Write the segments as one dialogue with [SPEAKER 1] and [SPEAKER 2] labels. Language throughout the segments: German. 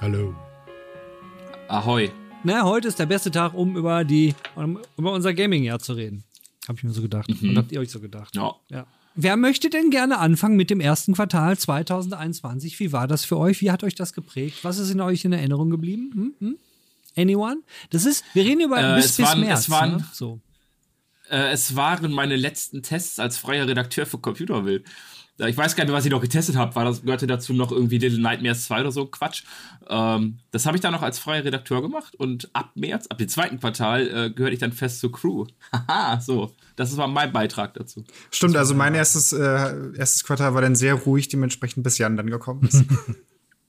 [SPEAKER 1] Hallo.
[SPEAKER 2] Ahoi.
[SPEAKER 3] Na, heute ist der beste Tag, um über die, um, über unser Gaming-Jahr zu reden. Hab ich mir so gedacht.
[SPEAKER 2] Mhm.
[SPEAKER 3] Und habt ihr euch so gedacht?
[SPEAKER 2] Ja.
[SPEAKER 3] Ja. Wer möchte denn gerne anfangen mit dem ersten Quartal 2021? Wie war das für euch? Wie hat euch das geprägt? Was ist in euch in Erinnerung geblieben? Hm? Hm? Anyone? Das ist, wir reden über
[SPEAKER 2] Äh,
[SPEAKER 3] bis,
[SPEAKER 2] es
[SPEAKER 3] bis
[SPEAKER 2] waren-
[SPEAKER 3] März.
[SPEAKER 2] es waren-
[SPEAKER 3] ne? so.
[SPEAKER 2] Äh, es waren meine letzten Tests als freier Redakteur für Computerbild. Ich weiß gar nicht, was ich noch getestet habe. War das gehörte dazu noch irgendwie Little Nightmares 2 oder so Quatsch. Ähm, das habe ich dann noch als freier Redakteur gemacht und ab März, ab dem zweiten Quartal, äh, gehörte ich dann fest zur Crew. Haha, so. Das war mein Beitrag dazu.
[SPEAKER 4] Stimmt, also mein erstes, äh, erstes Quartal war dann sehr ruhig, dementsprechend bis Jan dann gekommen ist.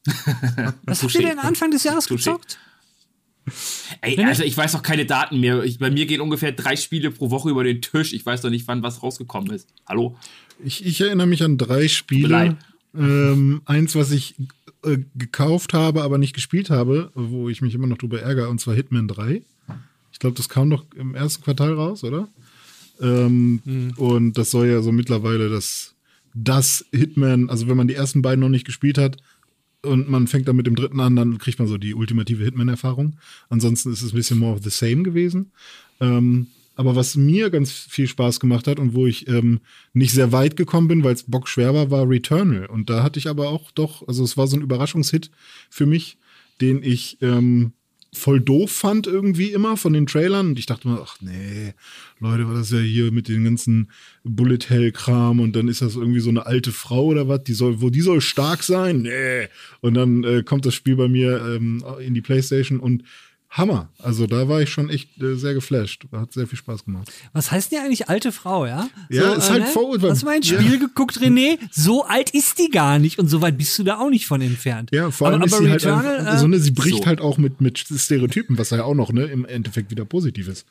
[SPEAKER 3] Was habt ihr denn Anfang des Jahres
[SPEAKER 2] Touché.
[SPEAKER 3] gezockt?
[SPEAKER 2] Ey, also ich weiß auch keine Daten mehr. Ich, bei mir gehen ungefähr drei Spiele pro Woche über den Tisch. Ich weiß doch nicht, wann was rausgekommen ist. Hallo?
[SPEAKER 5] Ich, ich erinnere mich an drei. Spiele. Ähm, eins, was ich äh, gekauft habe, aber nicht gespielt habe, wo ich mich immer noch drüber ärgere, und zwar Hitman 3. Ich glaube, das kam doch im ersten Quartal raus, oder? Ähm, Und das soll ja so mittlerweile das, das Hitman, also wenn man die ersten beiden noch nicht gespielt hat und man fängt dann mit dem dritten an, dann kriegt man so die ultimative Hitman-Erfahrung. Ansonsten ist es ein bisschen more of the same gewesen. Ähm, aber was mir ganz viel Spaß gemacht hat und wo ich ähm, nicht sehr weit gekommen bin, weil es bockschwer war, war Returnal. Und da hatte ich aber auch doch, also es war so ein Überraschungshit für mich, den ich ähm, voll doof fand irgendwie immer von den Trailern. Und ich dachte mir, ach nee, Leute, war das ja hier mit den ganzen Bullet Hell Kram und dann ist das irgendwie so eine alte Frau oder was, die soll, wo die soll stark sein? Nee. Und dann äh, kommt das Spiel bei mir ähm, in die Playstation und Hammer. Also da war ich schon echt äh, sehr geflasht. Hat sehr viel Spaß gemacht.
[SPEAKER 3] Was heißt denn eigentlich alte Frau, ja?
[SPEAKER 5] Ja, ist halt Vorurteil.
[SPEAKER 3] Hast du mal ein
[SPEAKER 5] Ja.
[SPEAKER 3] Spiel geguckt, René? So alt ist die gar nicht und so weit bist du da auch nicht von entfernt.
[SPEAKER 5] Ja, vor allem
[SPEAKER 3] aber,
[SPEAKER 5] ist
[SPEAKER 3] aber
[SPEAKER 5] sie halt
[SPEAKER 3] Returnal,
[SPEAKER 5] einfach,
[SPEAKER 3] äh,
[SPEAKER 5] so, ne, sie bricht
[SPEAKER 2] so.
[SPEAKER 5] halt auch mit, mit Stereotypen, was ja auch noch ne, im Endeffekt wieder positiv ist.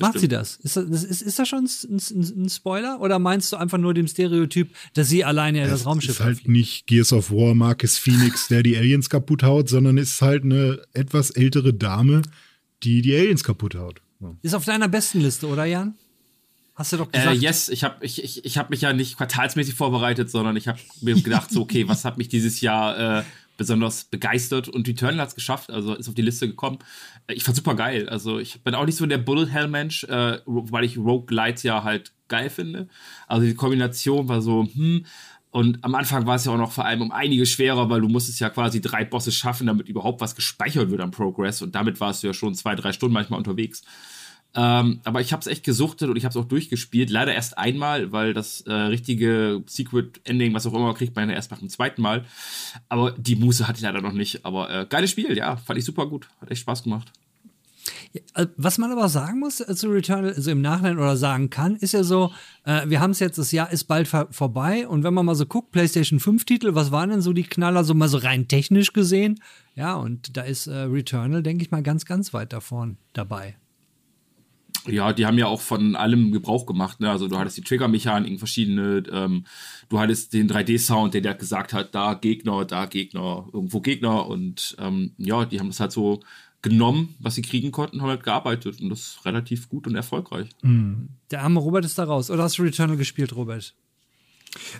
[SPEAKER 3] Macht sie das? Ist das, ist, ist das schon ein, ein, ein Spoiler? Oder meinst du einfach nur dem Stereotyp, dass sie alleine das
[SPEAKER 5] Es
[SPEAKER 3] Raumschiff
[SPEAKER 5] ist halt
[SPEAKER 3] fliegt?
[SPEAKER 5] nicht Gears of War, Marcus Phoenix, der die Aliens kaputt haut, sondern ist halt eine etwas ältere Dame, die die Aliens kaputt haut. So.
[SPEAKER 3] Ist auf deiner besten Liste, oder Jan? Hast du doch
[SPEAKER 2] Äh,
[SPEAKER 3] gesagt.
[SPEAKER 2] yes, ich habe ich, ich, ich hab mich ja nicht quartalsmäßig vorbereitet, sondern ich habe mir gedacht, so, okay, was hat mich dieses Jahr äh, besonders begeistert und Returnal hat es geschafft, also ist auf die Liste gekommen. Äh, Ich fand super geil. Also ich bin auch nicht so der Bullet Hell Mensch, äh, weil ich Rogue Lights ja halt geil finde. Also die Kombination war so, hm. Und am Anfang war es ja auch noch vor allem um einige schwerer, weil du musstest ja quasi drei Bosse schaffen, damit überhaupt was gespeichert wird am Progress. Und damit warst du ja schon zwei, drei Stunden manchmal unterwegs. Ähm, aber ich habe es echt gesuchtet und ich habe es auch durchgespielt. Leider erst einmal, weil das äh, richtige Secret Ending, was auch immer, kriegt man erst nach dem zweiten Mal. Aber die Muße hatte ich leider noch nicht. Aber äh, geiles Spiel, ja, fand ich super gut. Hat echt Spaß gemacht.
[SPEAKER 3] Äh, Was man aber sagen muss äh, zu Returnal, also im Nachhinein oder sagen kann, ist ja so, äh, wir haben es jetzt, das Jahr ist bald vorbei und wenn man mal so guckt, PlayStation 5 Titel, was waren denn so die Knaller, so mal so rein technisch gesehen? Ja, und da ist äh, Returnal, denke ich mal, ganz, ganz weit davon dabei.
[SPEAKER 2] Ja, die haben ja auch von allem Gebrauch gemacht. Ne? Also du hattest die Trigger-Mechaniken, verschiedene, ähm, du hattest den 3D-Sound, der dir gesagt hat, da Gegner, da Gegner, irgendwo Gegner. Und ähm, ja, die haben das halt so genommen, was sie kriegen konnten, haben halt gearbeitet und das relativ gut und erfolgreich.
[SPEAKER 3] Der arme Robert ist da raus. Oder hast du Returnal gespielt, Robert?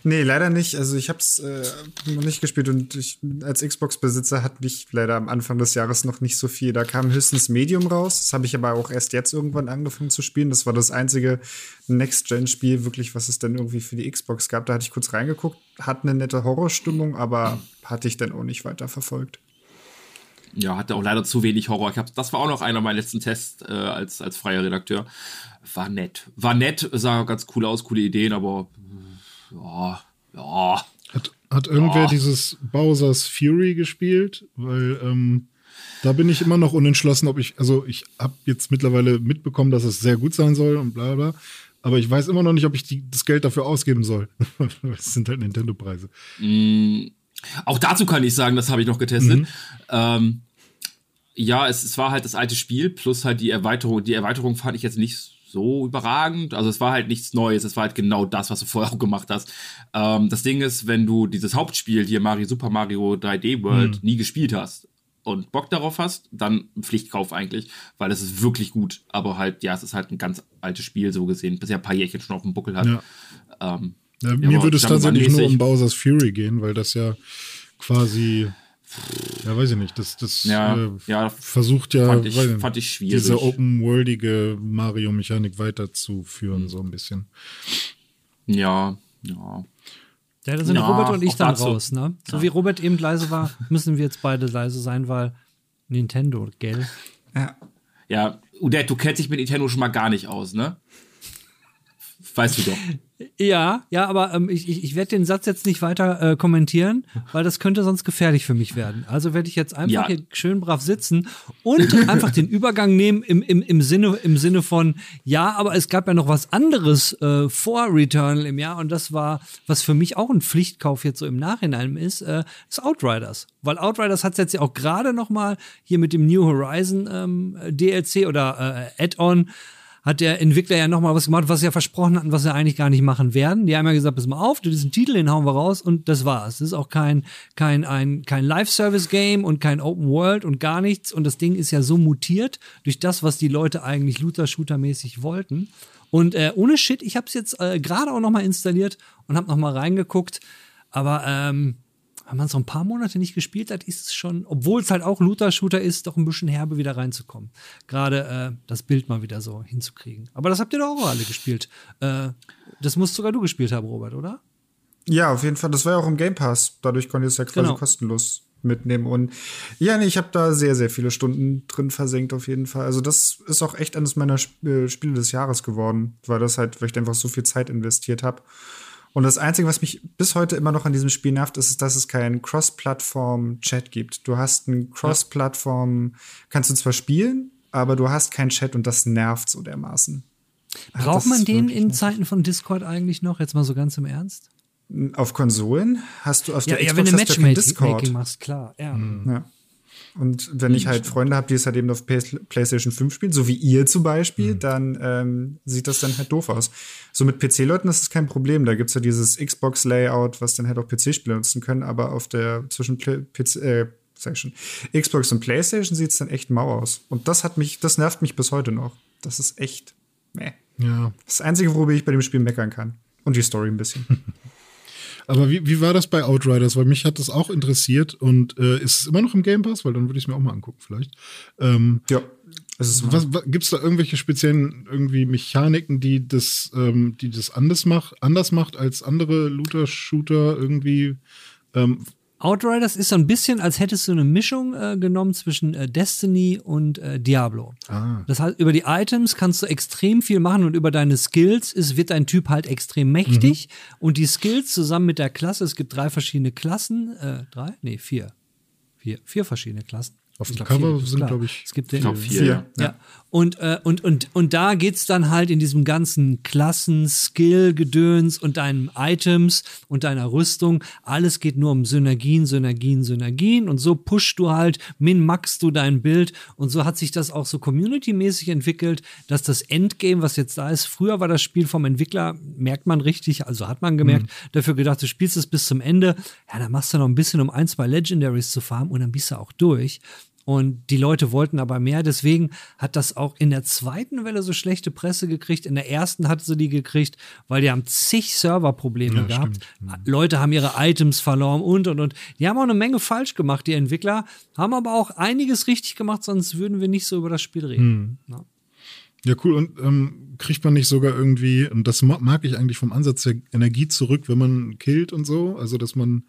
[SPEAKER 4] Nee, leider nicht. Also ich hab's äh, noch nicht gespielt und ich, als Xbox-Besitzer hatte ich leider am Anfang des Jahres noch nicht so viel. Da kam höchstens Medium raus. Das habe ich aber auch erst jetzt irgendwann angefangen zu spielen. Das war das einzige Next-Gen-Spiel, wirklich, was es dann irgendwie für die Xbox gab. Da hatte ich kurz reingeguckt, hat eine nette Horrorstimmung, aber hatte ich dann auch nicht weiter verfolgt.
[SPEAKER 2] Ja, hatte auch leider zu wenig Horror. Ich hab, das war auch noch einer meiner letzten Tests äh, als, als freier Redakteur. War nett. War nett, sah ganz cool aus, coole Ideen, aber ja, ja.
[SPEAKER 5] Hat, hat irgendwer
[SPEAKER 2] Ja.
[SPEAKER 5] dieses Bowser's Fury gespielt? Weil ähm, da bin ich immer noch unentschlossen, ob ich, also ich habe jetzt mittlerweile mitbekommen, dass es sehr gut sein soll und bla bla. Aber ich weiß immer noch nicht, ob ich die, das Geld dafür ausgeben soll. das sind halt Nintendo-Preise.
[SPEAKER 2] Mm, Auch dazu kann ich sagen, das habe ich noch getestet. Mhm. Ähm, ja, es, es war halt das alte Spiel plus halt die Erweiterung. Die Erweiterung fand ich jetzt nicht so überragend. Also es war halt nichts Neues. Es war halt genau das, was du vorher auch gemacht hast. Ähm, das Ding ist, wenn du dieses Hauptspiel hier Mario Super Mario 3D World mhm. nie gespielt hast und Bock darauf hast, dann Pflichtkauf eigentlich, weil es ist wirklich gut. Aber halt, ja, es ist halt ein ganz altes Spiel so gesehen, bis er ein paar Jährchen schon auf dem Buckel hat. Ja.
[SPEAKER 5] Ähm, ja, mir würde es tatsächlich nur um Bowser's Fury gehen, weil das ja quasi ja, weiß ich nicht. Das, das
[SPEAKER 2] ja, äh, ja,
[SPEAKER 5] versucht ja
[SPEAKER 2] fand ich, fand ich schwierig.
[SPEAKER 5] diese open-worldige Mario-Mechanik weiterzuführen, mhm. so ein bisschen.
[SPEAKER 2] Ja, ja.
[SPEAKER 3] Ja, da sind ja, Robert und ich dann dazu. raus, ne? So ja. wie Robert eben leise war, müssen wir jetzt beide leise sein, weil Nintendo, gell?
[SPEAKER 2] Ja. Ja, Udet, du kennst dich mit Nintendo schon mal gar nicht aus, ne? Weißt du doch.
[SPEAKER 3] Ja, ja, aber ähm, ich, ich, ich werde den Satz jetzt nicht weiter äh, kommentieren, weil das könnte sonst gefährlich für mich werden. Also werde ich jetzt einfach ja. hier schön brav sitzen und einfach den Übergang nehmen im, im, im, Sinne, im Sinne von, ja, aber es gab ja noch was anderes äh, vor Returnal im Jahr und das war, was für mich auch ein Pflichtkauf jetzt so im Nachhinein ist, äh, ist Outriders. Weil Outriders hat es jetzt ja auch gerade noch mal hier mit dem New Horizon ähm, DLC oder äh, Add-on hat der Entwickler ja nochmal was gemacht, was sie ja versprochen hatten, was sie eigentlich gar nicht machen werden. Die haben ja gesagt, pass mal auf, diesen Titel, den hauen wir raus und das war's. Das ist auch kein, kein, ein, kein Live-Service-Game und kein Open World und gar nichts. Und das Ding ist ja so mutiert durch das, was die Leute eigentlich Looter-Shooter-mäßig wollten. Und äh, ohne Shit, ich habe es jetzt äh, gerade auch nochmal installiert und habe nochmal reingeguckt. Aber ähm, wenn man so ein paar Monate nicht gespielt hat, ist es schon, obwohl es halt auch Looter-Shooter ist, doch ein bisschen herbe wieder reinzukommen. Gerade äh, das Bild mal wieder so hinzukriegen. Aber das habt ihr doch auch alle gespielt. Äh, das musst sogar du gespielt haben, Robert, oder?
[SPEAKER 4] Ja, auf jeden Fall. Das war ja auch im Game Pass. Dadurch konnte ich es ja quasi genau. kostenlos mitnehmen. Und ja, nee, ich habe da sehr, sehr viele Stunden drin versenkt, auf jeden Fall. Also, das ist auch echt eines meiner Sp äh, Spiele des Jahres geworden, weil das halt, weil ich einfach so viel Zeit investiert habe. Und das Einzige, was mich bis heute immer noch an diesem Spiel nervt, ist, dass es keinen Cross-Plattform-Chat gibt. Du hast einen Cross-Plattform, kannst du zwar spielen, aber du hast keinen Chat und das nervt so dermaßen.
[SPEAKER 3] Braucht man den in Zeiten von Discord eigentlich noch? Jetzt mal so ganz im Ernst?
[SPEAKER 4] Auf Konsolen hast du auf
[SPEAKER 3] ja, der ja, Xbox wenn du Matchmaking Discord machst, klar. Ja.
[SPEAKER 4] Mhm. ja. Und wenn ich halt Freunde habe, die es halt eben auf PlayStation 5 spielen, so wie ihr zum Beispiel, mhm. dann ähm, sieht das dann halt doof aus. So mit PC-Leuten ist das kein Problem. Da gibt es ja dieses Xbox-Layout, was dann halt auch PC-Spieler nutzen können, aber auf der zwischen PC, äh, schon, Xbox und PlayStation sieht es dann echt mau aus. Und das hat mich, das nervt mich bis heute noch. Das ist echt meh.
[SPEAKER 5] Ja.
[SPEAKER 4] Das Einzige, worüber ich bei dem Spiel meckern kann. Und die Story ein bisschen.
[SPEAKER 5] Aber wie, wie war das bei Outriders? Weil mich hat das auch interessiert und äh, ist es immer noch im Game Pass? Weil dann würde ich es mir auch mal angucken, vielleicht. Ähm,
[SPEAKER 4] ja.
[SPEAKER 5] Gibt es da irgendwelche speziellen irgendwie Mechaniken, die das, ähm, die das anders macht, anders macht als andere Looter-Shooter irgendwie? Ähm,
[SPEAKER 3] Outriders ist so ein bisschen, als hättest du eine Mischung äh, genommen zwischen äh, Destiny und äh, Diablo. Ah. Das heißt, über die Items kannst du extrem viel machen und über deine Skills ist, wird dein Typ halt extrem mächtig. Mhm. Und die Skills zusammen mit der Klasse, es gibt drei verschiedene Klassen, äh, drei? Nee, vier. Vier, vier verschiedene Klassen.
[SPEAKER 5] Auf dem Cover vier, sind, glaube ich,
[SPEAKER 3] es gibt den, glaub, vier. vier. Ja. ja. Und, äh, und, und, und da geht's dann halt in diesem ganzen Klassen, Skill, Gedöns und deinen Items und deiner Rüstung. Alles geht nur um Synergien, Synergien, Synergien. Und so pushst du halt, min-maxst du dein Bild. Und so hat sich das auch so community-mäßig entwickelt, dass das Endgame, was jetzt da ist, früher war das Spiel vom Entwickler, merkt man richtig, also hat man gemerkt, mhm. dafür gedacht, du spielst es bis zum Ende. Ja, dann machst du noch ein bisschen, um ein, zwei Legendaries zu farmen und dann bist du auch durch. Und die Leute wollten aber mehr. Deswegen hat das auch in der zweiten Welle so schlechte Presse gekriegt. In der ersten hatte sie die gekriegt, weil die haben zig Serverprobleme ja, gehabt. Stimmt. Leute haben ihre Items verloren und und und. Die haben auch eine Menge falsch gemacht, die Entwickler, haben aber auch einiges richtig gemacht, sonst würden wir nicht so über das Spiel reden.
[SPEAKER 5] Hm. Ja. Ja, cool. Und ähm, kriegt man nicht sogar irgendwie, und das mag ich eigentlich vom Ansatz der Energie zurück, wenn man killt und so? Also, dass man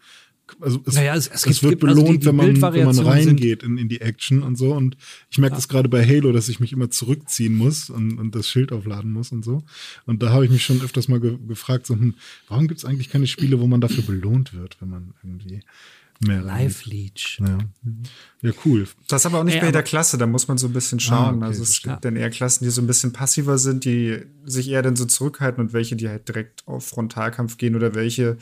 [SPEAKER 5] also es,
[SPEAKER 3] naja, es, es, es
[SPEAKER 5] wird belohnt, also die, die wenn, man, wenn man reingeht in, in die Action und so. Und ich merke ja. das gerade bei Halo, dass ich mich immer zurückziehen muss und, und das Schild aufladen muss und so. Und da habe ich mich schon öfters mal ge gefragt, so, hm, warum gibt es eigentlich keine Spiele, wo man dafür belohnt wird, wenn man irgendwie mehr.
[SPEAKER 3] Live Leech.
[SPEAKER 5] Ja. ja, cool.
[SPEAKER 4] Das ist aber auch nicht
[SPEAKER 3] Ey,
[SPEAKER 4] bei jeder
[SPEAKER 3] aber-
[SPEAKER 4] Klasse, da muss man so ein bisschen schauen.
[SPEAKER 5] Ah, okay,
[SPEAKER 4] also es gibt dann eher Klassen, die so ein bisschen passiver sind, die sich eher dann so zurückhalten und welche, die halt direkt auf Frontalkampf gehen oder welche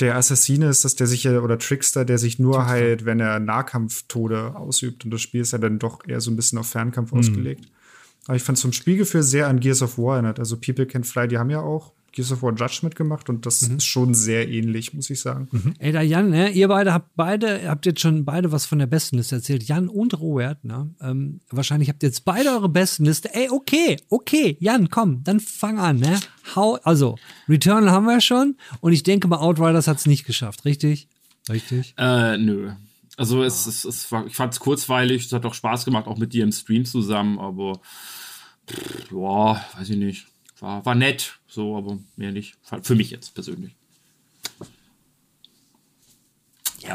[SPEAKER 4] der Assassine ist, dass der sich ja, oder Trickster, der sich nur halt, wenn er Nahkampftode ausübt und das Spiel ist ja dann doch eher so ein bisschen auf Fernkampf
[SPEAKER 5] Mhm.
[SPEAKER 4] ausgelegt. Aber ich fand zum Spielgefühl sehr an Gears of War erinnert. Also People Can Fly, die haben ja auch Gears of War Judgment gemacht und das
[SPEAKER 5] Mhm.
[SPEAKER 4] ist schon sehr ähnlich, muss ich sagen.
[SPEAKER 3] Ey, da Jan, ne, ihr beide habt beide, habt jetzt schon beide was von der Bestenliste erzählt. Jan und Robert, ne? Ähm, wahrscheinlich habt ihr jetzt beide eure Bestenliste. Ey, okay, okay, Jan, komm, dann fang an, ne? Hau, also, Returnal haben wir schon und ich denke mal, Outriders hat es nicht geschafft, richtig? Richtig.
[SPEAKER 2] Äh, nö. Also es, es, es war, ich fand es kurzweilig, es hat auch Spaß gemacht, auch mit dir im Stream zusammen, aber pff, ja, weiß ich nicht. War, war nett, so, aber mehr nicht. Für mich jetzt persönlich.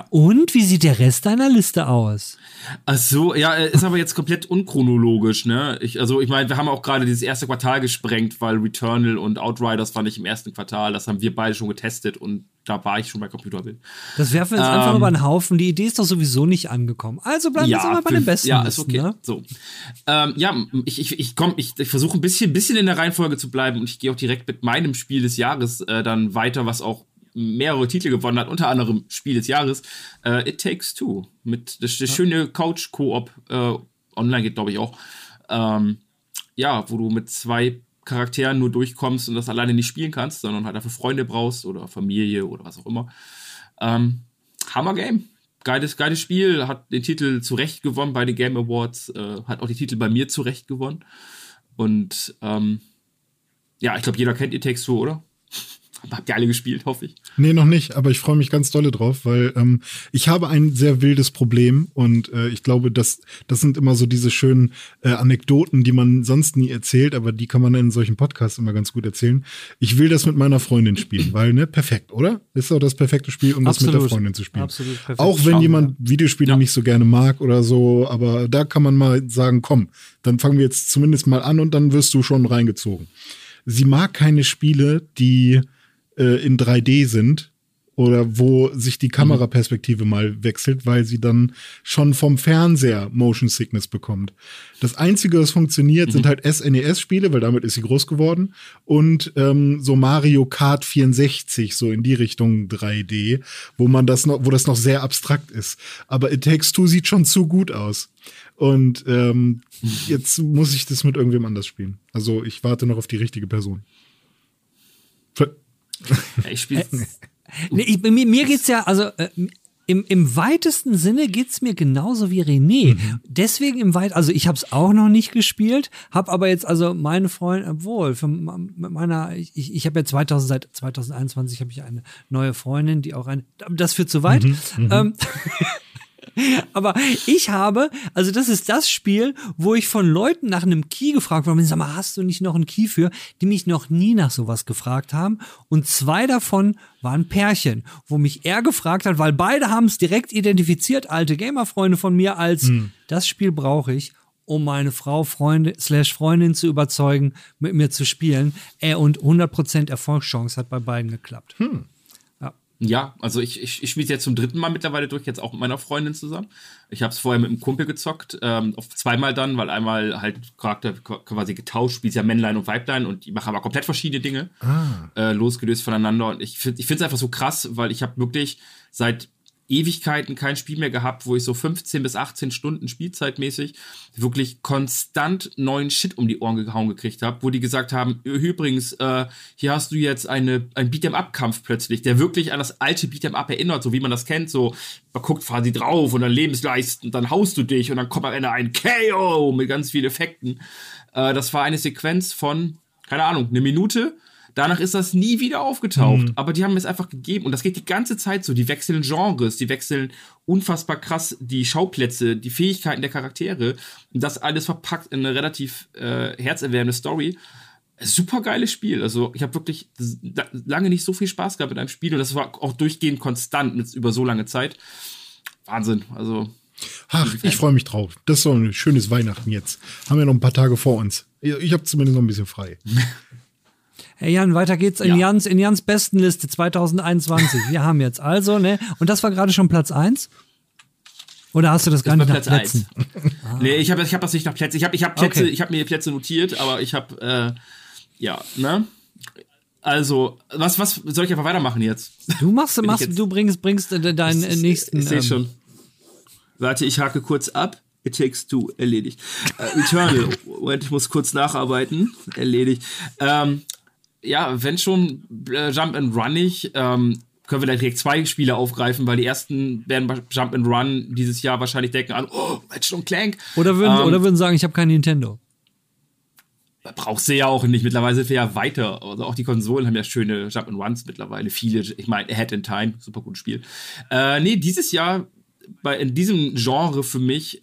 [SPEAKER 3] Und wie sieht der Rest deiner Liste aus?
[SPEAKER 2] Ach so, ja, ist aber jetzt komplett unchronologisch, ne? Ich, also ich meine, wir haben auch gerade dieses erste Quartal gesprengt, weil Returnal und Outriders fand ich im ersten Quartal, das haben wir beide schon getestet und da war ich schon bei Computerbild.
[SPEAKER 3] Das werfen wir jetzt einfach
[SPEAKER 2] Ähm.
[SPEAKER 3] über den Haufen. Die Idee ist doch sowieso nicht angekommen. Also bleiben wir jetzt aber bei den besten.
[SPEAKER 2] Ja, ist okay.
[SPEAKER 3] Ne?
[SPEAKER 2] So. Ähm, ja, ich, ich, ich ich, ich versuche ein bisschen, bisschen in der Reihenfolge zu bleiben und ich gehe auch direkt mit meinem Spiel des Jahres äh, dann weiter, was auch mehrere Titel gewonnen hat, unter anderem Spiel des Jahres, äh, It Takes Two. Mit das, das schöne Couch-Koop, äh, online geht, glaube ich, auch. Ähm, ja, wo du mit zwei Charakteren nur durchkommst und das alleine nicht spielen kannst, sondern halt dafür Freunde brauchst oder Familie oder was auch immer. Ähm, Hammer Game. Geiles, geiles Spiel, hat den Titel zu Recht gewonnen bei den Game Awards, äh, hat auch die Titel bei mir zu Recht gewonnen. Und ähm, ja, ich glaube, jeder kennt It Takes Two, oder? Habt ihr alle gespielt, hoffe ich.
[SPEAKER 5] Nee, noch nicht, aber ich freue mich ganz dolle drauf, weil ähm, ich habe ein sehr wildes Problem und äh, ich glaube, das, das sind immer so diese schönen äh, Anekdoten, die man sonst nie erzählt, aber die kann man in solchen Podcasts immer ganz gut erzählen. Ich will das mit meiner Freundin spielen, weil, ne, perfekt, oder? Ist doch das perfekte Spiel, um das mit der
[SPEAKER 3] Absolut.
[SPEAKER 5] Freundin zu spielen.
[SPEAKER 3] Absolut perfekt.
[SPEAKER 5] Auch wenn
[SPEAKER 2] Schauen
[SPEAKER 5] jemand Videospiele
[SPEAKER 2] Ja.
[SPEAKER 5] nicht so gerne mag oder so, aber da kann man mal sagen, komm, dann fangen wir jetzt zumindest mal an und dann wirst du schon reingezogen. Sie mag keine Spiele, die äh, in 3D sind oder wo sich die Kameraperspektive mal wechselt, weil sie dann schon vom Fernseher Motion Sickness bekommt. Das Einzige, was funktioniert, sind halt SNES-Spiele, weil damit ist sie groß geworden und ähm, so Mario Kart 64, so in die Richtung 3D, wo man das noch, wo das noch sehr abstrakt ist. Aber It Takes Two sieht schon zu gut aus. Und ähm, jetzt muss ich das mit irgendwem anders spielen. Also ich warte noch auf die richtige Person.
[SPEAKER 2] Ich spiele
[SPEAKER 3] Nee, ich, mir, mir geht's ja, also äh, im, im weitesten Sinne geht's mir genauso wie René. Deswegen im weit, also ich habe es auch noch nicht gespielt, habe aber jetzt also meine Freundin, obwohl mit meiner, ich, ich habe ja 2000 seit 2021 habe ich eine neue Freundin, die auch eine, das führt zu weit. ähm, aber ich habe, also das ist das Spiel, wo ich von Leuten nach einem Key gefragt worden bin. Sag mal, hast du nicht noch einen Key für? Die mich noch nie nach sowas gefragt haben. Und zwei davon waren Pärchen, wo mich er gefragt hat, weil beide haben es direkt identifiziert, alte Gamer-Freunde von mir, als das Spiel brauche ich, um meine Frau, Freunde, slash Freundin zu überzeugen, mit mir zu spielen. Äh, und 100% Erfolgschance hat bei beiden geklappt.
[SPEAKER 2] Ja, also ich, ich, ich spiele jetzt zum dritten Mal mittlerweile durch, jetzt auch mit meiner Freundin zusammen. Ich habe es vorher mit einem Kumpel gezockt, ähm, auf zweimal dann, weil einmal halt Charakter quasi getauscht, spielt ja Männlein und Weiblein und die machen aber komplett verschiedene Dinge, äh, losgelöst voneinander. Und ich finde es einfach so krass, weil ich habe wirklich seit Ewigkeiten kein Spiel mehr gehabt, wo ich so 15 bis 18 Stunden Spielzeitmäßig wirklich konstant neuen Shit um die Ohren gehauen gekriegt habe, wo die gesagt haben, übrigens, äh, hier hast du jetzt eine, ein Beat'em-up-Kampf plötzlich, der wirklich an das alte Beat'em-up erinnert, so wie man das kennt, so, man guckt quasi drauf und dann Lebensleisten, dann haust du dich und dann kommt am Ende ein KO mit ganz vielen Effekten. Äh, das war eine Sequenz von, keine Ahnung, eine Minute, Danach ist das nie wieder aufgetaucht. Aber die haben es einfach gegeben. Und das geht die ganze Zeit so. Die wechseln Genres, die wechseln unfassbar krass die Schauplätze, die Fähigkeiten der Charaktere. Und das alles verpackt in eine relativ äh, herzerwärmende Story. Super geiles Spiel. Also ich habe wirklich lange nicht so viel Spaß gehabt mit einem Spiel. Und das war auch durchgehend konstant mit, über so lange Zeit. Wahnsinn. Also
[SPEAKER 5] Ach, ich freue mich drauf. Das ist so ein schönes Weihnachten jetzt. Haben wir noch ein paar Tage vor uns. Ich habe zumindest noch ein bisschen frei.
[SPEAKER 3] Hey Jan, weiter geht's in
[SPEAKER 2] Ja.
[SPEAKER 3] Jans, in Jans Bestenliste 2021. Wir haben jetzt also, ne? Und das war gerade schon Platz 1? Oder hast du das gar
[SPEAKER 2] Das
[SPEAKER 3] nicht nach
[SPEAKER 2] Platz
[SPEAKER 3] Plätzen?
[SPEAKER 2] Nee, ich habe ich hab das nicht nach Plätzen. Ich habe ich hab Plätze,
[SPEAKER 3] Okay.
[SPEAKER 2] ich habe mir Plätze notiert, aber ich habe äh, ja, ne? Also, was was soll ich einfach weitermachen jetzt?
[SPEAKER 3] Du machst,
[SPEAKER 2] ich
[SPEAKER 3] machst
[SPEAKER 2] jetzt-
[SPEAKER 3] du bringst, bringst äh, deinen äh, nächsten.
[SPEAKER 2] Ich sehe
[SPEAKER 3] ähm,
[SPEAKER 2] schon. Warte, ich hake kurz ab. It takes two, erledigt. Äh, Returnal, Moment, ich muss kurz nacharbeiten. Erledigt. Ähm, ja, wenn schon äh, Jump and Run nicht, ähm, können wir da direkt zwei Spiele aufgreifen, weil die ersten werden bei Jump and Run dieses Jahr wahrscheinlich denken an, oh, Ratchet und Clank.
[SPEAKER 3] Oder würden,
[SPEAKER 2] Ähm,
[SPEAKER 3] oder würden sagen, ich habe kein Nintendo.
[SPEAKER 2] brauchst du ja auch nicht. Mittlerweile sind wir ja weiter. Also auch die Konsolen haben ja schöne Jump and Runs mittlerweile. Viele, ich meine, Ahead in Time, super gutes Spiel. Äh, nee, dieses Jahr bei, in diesem Genre für mich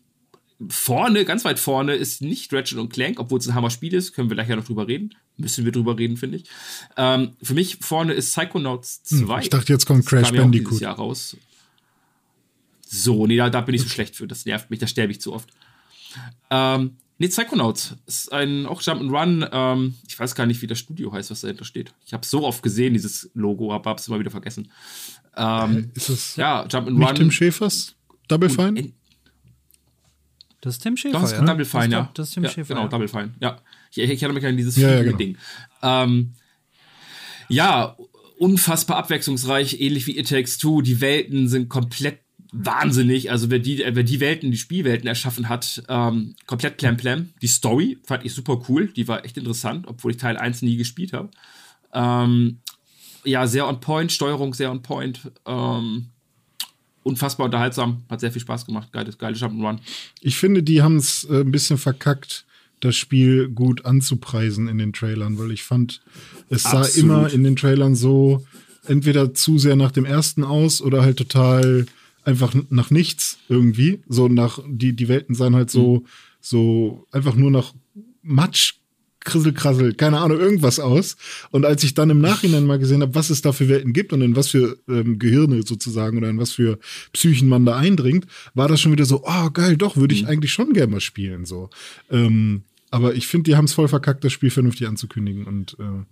[SPEAKER 2] vorne, ganz weit vorne ist nicht Ratchet und Clank, obwohl es ein Hammer-Spiel ist, können wir gleich ja noch drüber reden. Müssen wir drüber reden, finde ich. Ähm, für mich vorne ist Psychonauts 2.
[SPEAKER 5] Hm, ich dachte, jetzt kommt
[SPEAKER 2] Das
[SPEAKER 5] Crash
[SPEAKER 2] auch dieses
[SPEAKER 5] Bandicoot.
[SPEAKER 2] Jahr raus. So, nee, da, da bin ich so schlecht für. Das nervt mich, da sterbe ich zu oft. Ähm, nee, Psychonauts ist ein auch Jump'n'Run. Ähm, ich weiß gar nicht, wie das Studio heißt, was dahinter steht. Ich habe so oft gesehen, dieses Logo, aber hab's immer wieder vergessen. Ähm,
[SPEAKER 5] Ist das
[SPEAKER 2] ja,
[SPEAKER 5] nicht
[SPEAKER 2] Jump'n'Run.
[SPEAKER 5] Tim Schäfers? Double Fine?
[SPEAKER 3] Das ist Tim Schäfer.
[SPEAKER 2] Doch, das ist
[SPEAKER 3] ja?
[SPEAKER 2] Double Fine, ja.
[SPEAKER 3] Das ist Tim
[SPEAKER 2] ja,
[SPEAKER 3] Schäfer.
[SPEAKER 2] Genau,
[SPEAKER 3] ja.
[SPEAKER 2] Double Fine, ja. Ich, ich erinnere mich an dieses
[SPEAKER 5] Ja, genau.
[SPEAKER 2] Ding. Ähm, ja, unfassbar abwechslungsreich, ähnlich wie It Takes Two. Die Welten sind komplett wahnsinnig. Also wer die, wer die Welten, die Spielwelten erschaffen hat, ähm, komplett plam Die Story fand ich super cool. Die war echt interessant, obwohl ich Teil 1 nie gespielt habe. Ähm, ja, sehr on point, Steuerung sehr on point. Ähm, unfassbar unterhaltsam, hat sehr viel Spaß gemacht. Geiles, geiles Jump'n'Run.
[SPEAKER 5] Ich finde, die haben es äh, ein bisschen verkackt, das Spiel gut anzupreisen in den Trailern, weil ich fand, es sah
[SPEAKER 2] Absolut.
[SPEAKER 5] immer in den Trailern so entweder zu sehr nach dem ersten aus oder halt total einfach nach nichts irgendwie. So nach, die, die Welten sahen halt so, so einfach nur nach Matsch, Krisselkrassel, keine Ahnung, irgendwas aus. Und als ich dann im Nachhinein mal gesehen habe, was es da für Welten gibt und in was für ähm, Gehirne sozusagen oder in was für Psychen man da eindringt, war das schon wieder so, oh geil, doch, würde ich eigentlich schon gerne mal spielen. So. Ähm, aber ich finde, die haben es voll verkackt, das Spiel vernünftig anzukündigen und äh,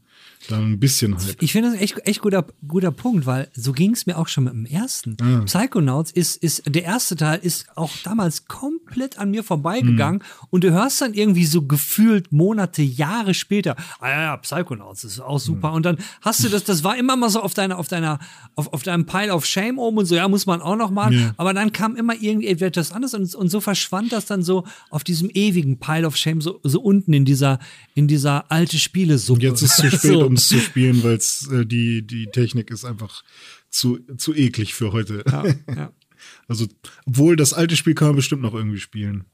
[SPEAKER 5] dann ein bisschen Hype.
[SPEAKER 3] Ich finde das echt, echt guter, guter Punkt, weil so ging es mir auch schon mit dem ersten.
[SPEAKER 5] Ah.
[SPEAKER 3] Psychonauts ist, ist, der erste Teil ist auch damals komplett an mir vorbeigegangen und du hörst dann irgendwie so gefühlt Monate, Jahre später, ah ja, ja, Psychonauts ist auch super. Und dann hast du das, das war immer mal so auf deiner, auf deiner, auf, auf deinem Pile of Shame oben und so, ja, muss man auch noch mal.
[SPEAKER 5] Ja.
[SPEAKER 3] Aber dann kam immer irgendwie etwas anderes und, und so verschwand das dann so auf diesem ewigen Pile of Shame, so, so unten in dieser, in dieser alte Spielesuppe.
[SPEAKER 5] Jetzt ist es zu spät,
[SPEAKER 3] So.
[SPEAKER 5] um es zu spielen, weil äh, die, die Technik ist einfach zu, zu eklig für heute.
[SPEAKER 3] ja.
[SPEAKER 5] Also, obwohl das alte Spiel kann man bestimmt noch irgendwie spielen.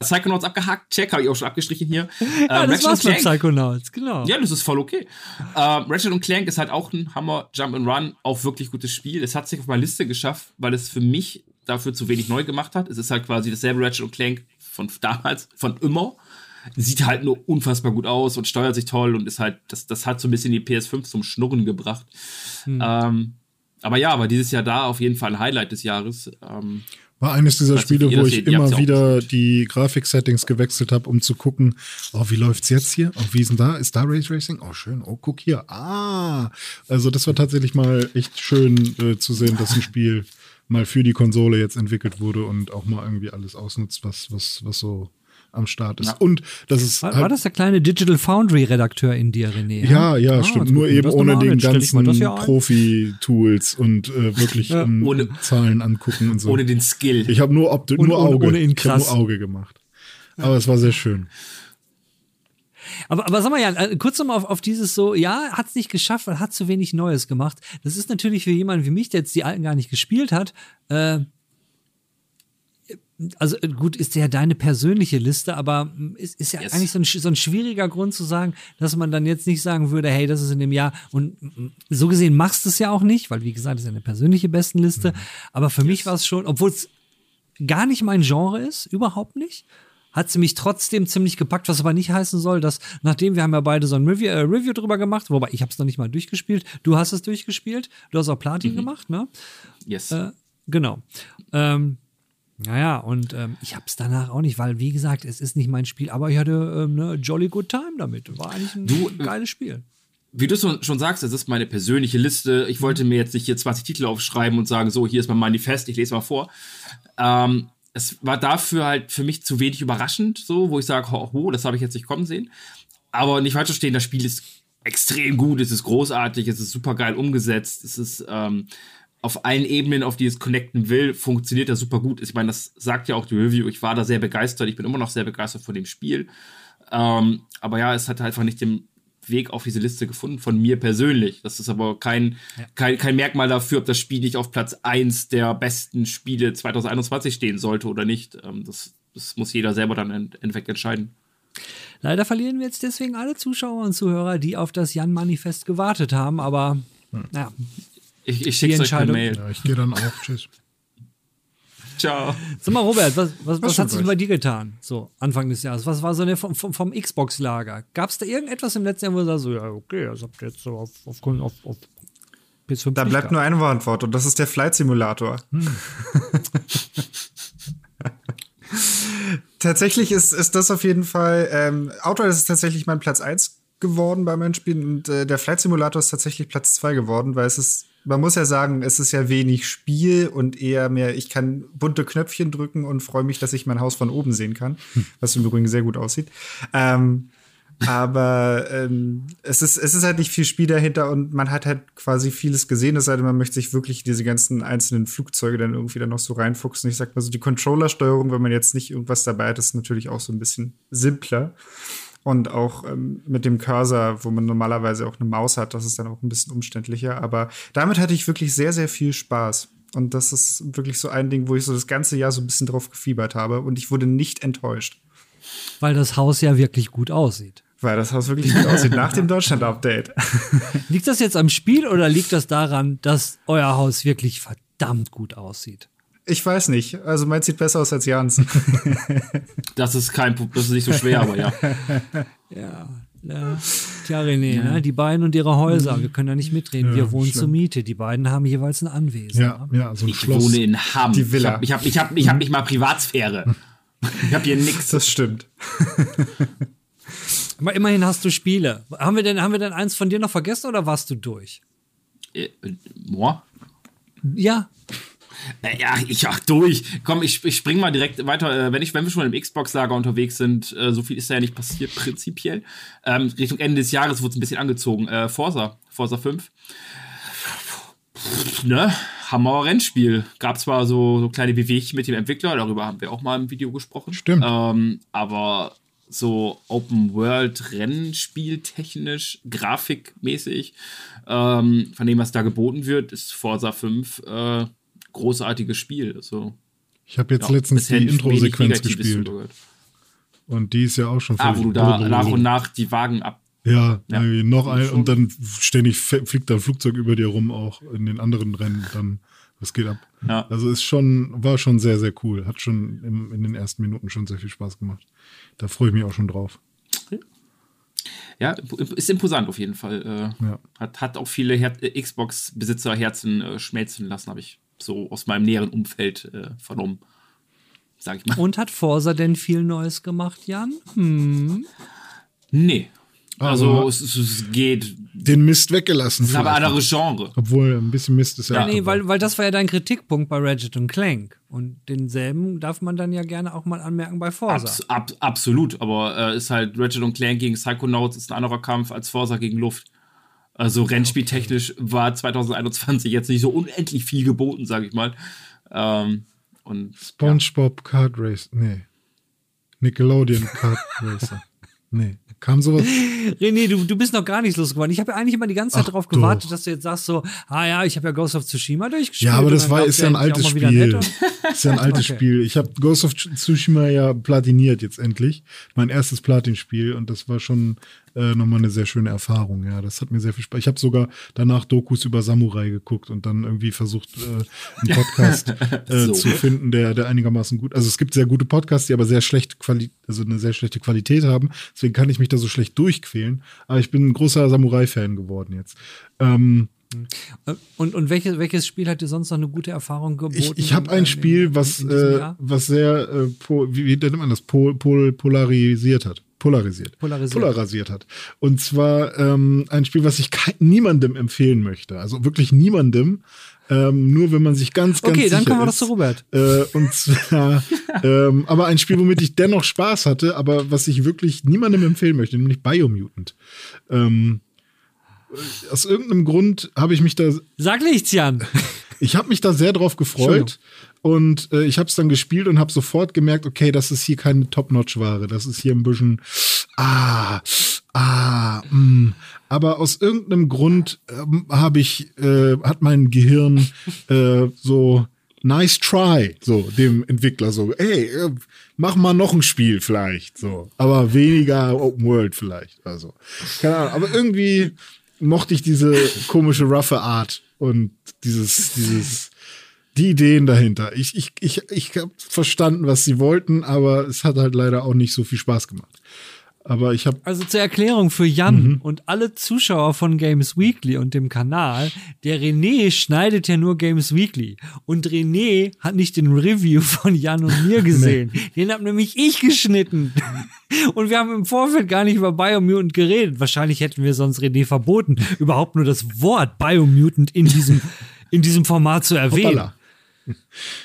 [SPEAKER 2] Psychonauts abgehakt, check, habe ich auch schon abgestrichen hier.
[SPEAKER 3] Ja,
[SPEAKER 2] Ähm,
[SPEAKER 3] das war's
[SPEAKER 2] und
[SPEAKER 3] mit Psychonauts, genau.
[SPEAKER 2] Ja, das ist voll okay. Ähm, Ratchet und Clank ist halt auch ein Hammer Jump and Run, auch wirklich gutes Spiel. Es hat sich auf meine Liste geschafft, weil es für mich dafür zu wenig neu gemacht hat. Es ist halt quasi dasselbe Ratchet und Clank von damals, von immer. Sieht halt nur unfassbar gut aus und steuert sich toll und ist halt, das, das hat so ein bisschen die PS5 zum Schnurren gebracht.
[SPEAKER 3] Hm.
[SPEAKER 2] Ähm, aber ja, aber dieses Jahr da auf jeden Fall ein Highlight des Jahres. Ähm,
[SPEAKER 5] War eines dieser Spiele, wo ich immer wieder die Grafik-Settings gewechselt habe, um zu gucken, oh, wie läuft's jetzt hier? Oh, wie ist denn da? Ist da Race Racing? Oh, schön. Oh, guck hier. Ah. Also, das war tatsächlich mal echt schön äh, zu sehen, dass ein Spiel mal für die Konsole jetzt entwickelt wurde und auch mal irgendwie alles ausnutzt, was, was, was so am Start ist.
[SPEAKER 2] Ja.
[SPEAKER 5] Und das ist
[SPEAKER 3] War,
[SPEAKER 5] halt,
[SPEAKER 3] war das der kleine Digital Foundry-Redakteur in dir, René?
[SPEAKER 5] Ja, ja,
[SPEAKER 3] Ah,
[SPEAKER 5] stimmt. Nur eben ohne den ganzen. Profi-Tools und äh, wirklich ähm,
[SPEAKER 2] Ohne-
[SPEAKER 5] Zahlen angucken und so.
[SPEAKER 2] ohne den Skill.
[SPEAKER 5] ich habe nur, Opti
[SPEAKER 3] Und
[SPEAKER 5] nur
[SPEAKER 3] ohne-
[SPEAKER 5] Auge.
[SPEAKER 3] ohne ihn
[SPEAKER 5] ich nur Auge gemacht. Aber es war sehr schön.
[SPEAKER 3] Aber, aber sag mal, Jan, äh, kurz nochmal auf, auf dieses so, ja, hat's nicht geschafft, weil hat zu wenig Neues gemacht. Das ist natürlich für jemanden wie mich, der jetzt die alten gar nicht gespielt hat, äh, also äh, gut, ist ja deine persönliche Liste, aber mm, ist, ist ja
[SPEAKER 2] Yes.
[SPEAKER 3] eigentlich so ein, so ein schwieriger Grund zu sagen, dass man dann jetzt nicht sagen würde, hey, das ist in dem Jahr. Und mm, so gesehen machst du es ja auch nicht, weil wie gesagt, ist ja eine persönliche Bestenliste. Aber für mich war es schon, obwohl es gar nicht mein Genre ist, überhaupt nicht, hat sie mich trotzdem ziemlich gepackt, was aber nicht heißen soll, dass nachdem wir haben ja beide so ein Review, äh, Review drüber gemacht, wobei ich habe es noch nicht mal durchgespielt, du hast es durchgespielt, du hast auch Platin gemacht, ne?
[SPEAKER 2] yes.
[SPEAKER 3] Äh, genau. Ähm, naja, und ähm, ich habe es danach auch nicht, weil wie gesagt, es ist nicht mein Spiel, aber ich hatte ähm, ne, jolly good time damit. War eigentlich ein
[SPEAKER 2] Du, äh,
[SPEAKER 3] geiles Spiel.
[SPEAKER 2] wie du schon sagst, das ist meine persönliche Liste. Ich wollte mir jetzt nicht hier 20 Titel aufschreiben und sagen, so, hier ist mein Manifest, ich lese mal vor. Ähm, es war dafür halt für mich zu wenig überraschend, so, wo ich sage, ho, ho das habe ich jetzt nicht kommen sehen. Aber nicht falsch verstehen, das Spiel ist extrem gut, es ist großartig, es ist super geil umgesetzt, es ist ähm, auf allen Ebenen, auf die es connecten will, funktioniert das super gut. Ich meine, das sagt ja auch die Review. Ich war da sehr begeistert, ich bin immer noch sehr begeistert von dem Spiel. Ähm, aber ja, es hat einfach nicht den Weg auf diese Liste gefunden von mir persönlich. Das ist aber kein, ja. kein, kein Merkmal dafür, ob das Spiel nicht auf Platz 1 der besten Spiele 2021 stehen sollte oder nicht. Ähm, das, das muss jeder selber dann im Endeffekt entscheiden.
[SPEAKER 3] Leider verlieren wir jetzt deswegen alle Zuschauer und Zuhörer, die auf das Jan-Manifest gewartet haben, aber hm. ja.
[SPEAKER 2] Ich, ich schicke euch eine Mail.
[SPEAKER 5] Ja, ich gehe dann auch. Tschüss.
[SPEAKER 2] Ciao.
[SPEAKER 3] Sag mal, Robert, was, was, was hat sich bei dir getan? So, Anfang des Jahres. Was war so eine vom, vom, vom Xbox-Lager? Gab es da irgendetwas im letzten Jahr, wo du sagst, so, ja, okay, das habt ihr jetzt so auf, auf, auf, auf
[SPEAKER 4] PS5 Da bleibt nur eine Antwort und das ist der Flight Simulator. Hm. tatsächlich ist, ist das auf jeden Fall, ähm, Outdoor ist tatsächlich mein Platz 1 geworden bei meinen Spielen und äh, der Flight Simulator ist tatsächlich Platz 2 geworden, weil es ist, man muss ja sagen, es ist ja wenig Spiel und eher mehr, ich kann bunte Knöpfchen drücken und freue mich, dass ich mein Haus von oben sehen kann, was im Übrigen sehr gut aussieht. Ähm, aber ähm, es, ist, es ist halt nicht viel Spiel dahinter und man hat halt quasi vieles gesehen, es sei denn, man möchte sich wirklich diese ganzen einzelnen Flugzeuge dann irgendwie dann noch so reinfuchsen. Ich sag mal so, die Controllersteuerung, wenn man jetzt nicht irgendwas dabei hat, ist natürlich auch so ein bisschen simpler. Und auch ähm, mit dem Cursor, wo man normalerweise auch eine Maus hat, das ist dann auch ein bisschen umständlicher. Aber damit hatte ich wirklich sehr, sehr viel Spaß. Und das ist wirklich so ein Ding, wo ich so das ganze Jahr so ein bisschen drauf gefiebert habe. Und ich wurde nicht enttäuscht.
[SPEAKER 3] Weil das Haus ja wirklich gut aussieht.
[SPEAKER 4] Weil das Haus wirklich gut aussieht nach dem Deutschland-Update.
[SPEAKER 3] liegt das jetzt am Spiel oder liegt das daran, dass euer Haus wirklich verdammt gut aussieht?
[SPEAKER 4] Ich weiß nicht. Also mein sieht besser aus als Jans.
[SPEAKER 2] das ist kein, das ist nicht so schwer, aber ja.
[SPEAKER 3] Ja. Ja. Tja, René, ja. Ne? die beiden und ihre Häuser, wir können da nicht mitreden. Ja, wir wohnen schlimm. zur Miete. Die beiden haben jeweils ein Anwesen.
[SPEAKER 5] Ja, ja, so ein
[SPEAKER 2] ich
[SPEAKER 5] Schloss.
[SPEAKER 2] wohne in Hamm. Die Villa. Ich habe ich hab, ich hab nicht mal Privatsphäre. Ich habe hier nichts.
[SPEAKER 4] Das stimmt.
[SPEAKER 3] Aber immerhin hast du Spiele. Haben wir denn, haben wir denn eins von dir noch vergessen oder warst du durch?
[SPEAKER 2] Äh, moi?
[SPEAKER 3] Ja.
[SPEAKER 2] Ja, ich ach durch. Komm, ich, ich spring mal direkt weiter. Äh, wenn, ich, wenn wir schon im Xbox-Lager unterwegs sind, äh, so viel ist da ja nicht passiert, prinzipiell. Ähm, Richtung Ende des Jahres wurde es ein bisschen angezogen. Äh, Forza, Forza 5. Ne? Hammer Rennspiel. Gab zwar so, so kleine Bewegchen mit dem Entwickler, darüber haben wir auch mal im Video gesprochen.
[SPEAKER 5] Stimmt.
[SPEAKER 2] Ähm, aber so Open World Rennspiel technisch, grafikmäßig, ähm, von dem, was da geboten wird, ist Forza 5 äh, großartiges Spiel. Also,
[SPEAKER 5] ich habe jetzt ja, letztens die Intro-Sequenz gespielt. Und die ist ja auch schon
[SPEAKER 2] Ah, wo du da nach und nach die Wagen ab.
[SPEAKER 5] Ja, ja noch ein und dann ständig fliegt da ein Flugzeug über dir rum, auch in den anderen Rennen. Dann, was geht ab? Ja. Also ist schon, war schon sehr, sehr cool. Hat schon im, in den ersten Minuten schon sehr viel Spaß gemacht. Da freue ich mich auch schon drauf.
[SPEAKER 2] Ja, ist imposant auf jeden Fall. Äh, ja. hat, hat auch viele Xbox-Besitzer Herzen äh, schmelzen lassen, habe ich so aus meinem näheren Umfeld äh, vernommen. Sag ich mal.
[SPEAKER 3] Und hat Forsa denn viel Neues gemacht, Jan? Hm.
[SPEAKER 2] Nee. Also, also es, es, geht.
[SPEAKER 5] Den Mist weggelassen.
[SPEAKER 2] Das ist aber andere Genre.
[SPEAKER 5] Obwohl ein bisschen Mist ist ja.
[SPEAKER 3] ja nee, weil, weil das war ja dein Kritikpunkt bei Ratchet und Clank. Und denselben darf man dann ja gerne auch mal anmerken bei Forsa.
[SPEAKER 2] Abs ab, absolut, aber äh, ist halt Ratchet und Clank gegen Psychonauts ist ein anderer Kampf als Forsa gegen Luft. Also Rennspieltechnisch war 2021 jetzt nicht so unendlich viel geboten, sag ich mal. Ähm, und,
[SPEAKER 5] SpongeBob ja. Kart Race, nee. Nickelodeon Kart Racer. Nee. Kam sowas?
[SPEAKER 3] René, du, du bist noch gar nicht losgeworden. Ich habe ja eigentlich immer die ganze Zeit darauf gewartet, doch. dass du jetzt sagst so, ah ja, ich habe ja Ghost of Tsushima durchgespielt.
[SPEAKER 5] Ja, aber das war ist ja ein altes Spiel. ist ja ein altes okay. Spiel. Ich habe Ghost of Tsushima ja platiniert jetzt endlich. Mein erstes Platinspiel und das war schon äh, nochmal eine sehr schöne Erfahrung. Ja, das hat mir sehr viel Spaß. Ich habe sogar danach Dokus über Samurai geguckt und dann irgendwie versucht, äh, einen Podcast äh, so. zu finden, der, der einigermaßen gut. Also es gibt sehr gute Podcasts, die aber sehr schlecht Quali also eine sehr schlechte Qualität haben. Deswegen kann ich mich da so schlecht durchquälen. Aber ich bin ein großer Samurai-Fan geworden jetzt. Ähm,
[SPEAKER 3] und, und welches, welches Spiel hat dir sonst noch eine gute Erfahrung geboten?
[SPEAKER 5] Ich, ich habe ein Spiel, was, äh, was sehr, äh, wie, wie nennt man das, pol, pol, polarisiert hat. Polarisiert.
[SPEAKER 3] Polarisiert.
[SPEAKER 5] Polarisiert hat. Und zwar ähm, ein Spiel, was ich niemandem empfehlen möchte. Also wirklich niemandem. Ähm, nur wenn man sich ganz, ganz
[SPEAKER 3] Okay, dann kommen wir doch zu Robert.
[SPEAKER 5] Äh, und zwar, ähm, aber ein Spiel, womit ich dennoch Spaß hatte, aber was ich wirklich niemandem empfehlen möchte, nämlich Biomutant. Ähm, aus irgendeinem Grund habe ich mich da
[SPEAKER 3] Sag nichts, Jan.
[SPEAKER 5] ich habe mich da sehr drauf gefreut und äh, ich habe es dann gespielt und habe sofort gemerkt, okay, das ist hier keine Top-Notch-Ware. Das ist hier ein bisschen, ah, ah, mh. Aber aus irgendeinem Grund ähm, habe ich, äh, hat mein Gehirn äh, so nice try, so dem Entwickler so, ey, äh, mach mal noch ein Spiel vielleicht, so, aber weniger Open World vielleicht, also keine Ahnung, aber irgendwie mochte ich diese komische roughe Art und dieses dieses die Ideen dahinter. Ich ich ich ich habe verstanden, was sie wollten, aber es hat halt leider auch nicht so viel Spaß gemacht. Aber ich habe
[SPEAKER 3] Also zur Erklärung für Jan
[SPEAKER 5] Mhm.
[SPEAKER 3] und alle Zuschauer von Games Weekly und dem Kanal, der René schneidet ja nur Games Weekly und René hat nicht den Review von Jan und mir gesehen. Den hab nämlich ich geschnitten. Und wir haben im Vorfeld gar nicht über Biomutant geredet. Wahrscheinlich hätten wir sonst René verboten, überhaupt nur das Wort Biomutant in diesem, in diesem Format zu erwähnen.
[SPEAKER 5] Hoppala.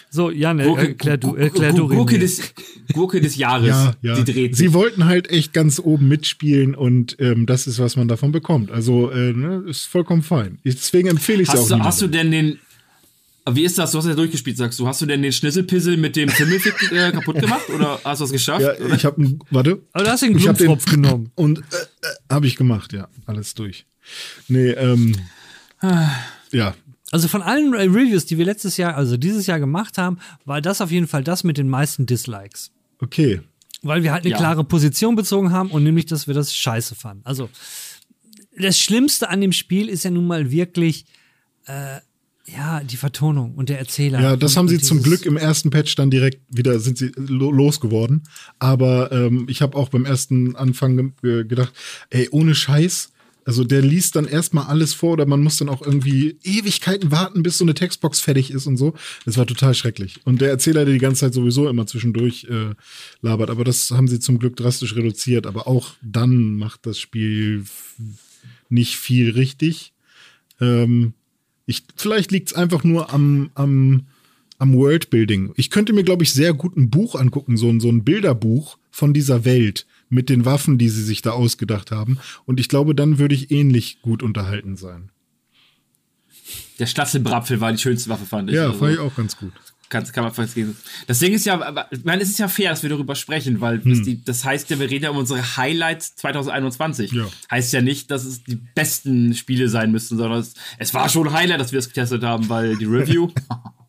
[SPEAKER 3] So, Jan,
[SPEAKER 2] Gurke,
[SPEAKER 3] erklär du, erklär du
[SPEAKER 2] Gurke des, Gurke des Jahres.
[SPEAKER 5] Ja, ja.
[SPEAKER 2] Die dreht sich.
[SPEAKER 5] Sie wollten halt echt ganz oben mitspielen und ähm, das ist, was man davon bekommt. Also äh, ne, ist vollkommen fein. Deswegen empfehle ich es auch
[SPEAKER 2] Hast du, hast du denn den. Wie ist das? Du hast ja durchgespielt, sagst du. Hast du denn den Schnitzelpizzle mit dem Pimmelfick äh, kaputt gemacht? Oder hast du es geschafft?
[SPEAKER 5] Ja,
[SPEAKER 2] oder?
[SPEAKER 5] ich habe warte.
[SPEAKER 3] Aber du hast den
[SPEAKER 5] Ich hab den-
[SPEAKER 3] Glumpfropf genommen.
[SPEAKER 5] Und äh, äh, habe ich gemacht, ja, alles durch. Nee, ähm, ja,
[SPEAKER 3] Also von allen Reviews, die wir letztes Jahr, also dieses Jahr gemacht haben, war das auf jeden Fall das mit den meisten Dislikes.
[SPEAKER 5] okay.
[SPEAKER 3] Weil wir halt eine
[SPEAKER 2] Ja.
[SPEAKER 3] klare Position bezogen haben und nämlich, dass wir das scheiße fanden. Also das Schlimmste an dem Spiel ist ja nun mal wirklich äh, ja die Vertonung und der Erzähler.
[SPEAKER 5] Ja, das haben sie zum Glück im ersten Patch dann direkt wieder sind sie lo losgeworden. Aber ähm, ich habe auch beim ersten Anfang ge gedacht, ey, ohne Scheiß. Also der liest dann erstmal alles vor oder man muss dann auch irgendwie Ewigkeiten warten, bis so eine Textbox fertig ist und so. Das war total schrecklich. Und der Erzähler, der die ganze Zeit sowieso immer zwischendurch äh, labert. Aber das haben sie zum Glück drastisch reduziert. Aber auch dann macht das Spiel nicht viel richtig. Ähm, ich, vielleicht liegt es einfach nur am, am, am Worldbuilding. Ich könnte mir, glaube ich, sehr gut ein Buch angucken, so so ein Bilderbuch von dieser Welt mit den Waffen, die sie sich da ausgedacht haben. Und ich glaube, dann würde ich ähnlich gut unterhalten sein.
[SPEAKER 2] Der Stadzelbrapfel war die schönste Waffe, fand ich.
[SPEAKER 5] Ja,
[SPEAKER 2] Also,
[SPEAKER 5] fand ich auch ganz gut.
[SPEAKER 2] Kann, kann man verstehen. Das Ding ist ja, aber, ich meine, es ist ja fair, dass wir darüber sprechen, weil das, die, das heißt ja, wir reden ja um unsere Highlights 2021.
[SPEAKER 5] Ja.
[SPEAKER 2] Heißt ja nicht, dass es die besten Spiele sein müssten, sondern es, es war schon ein Highlight, dass wir das getestet haben, weil die Review.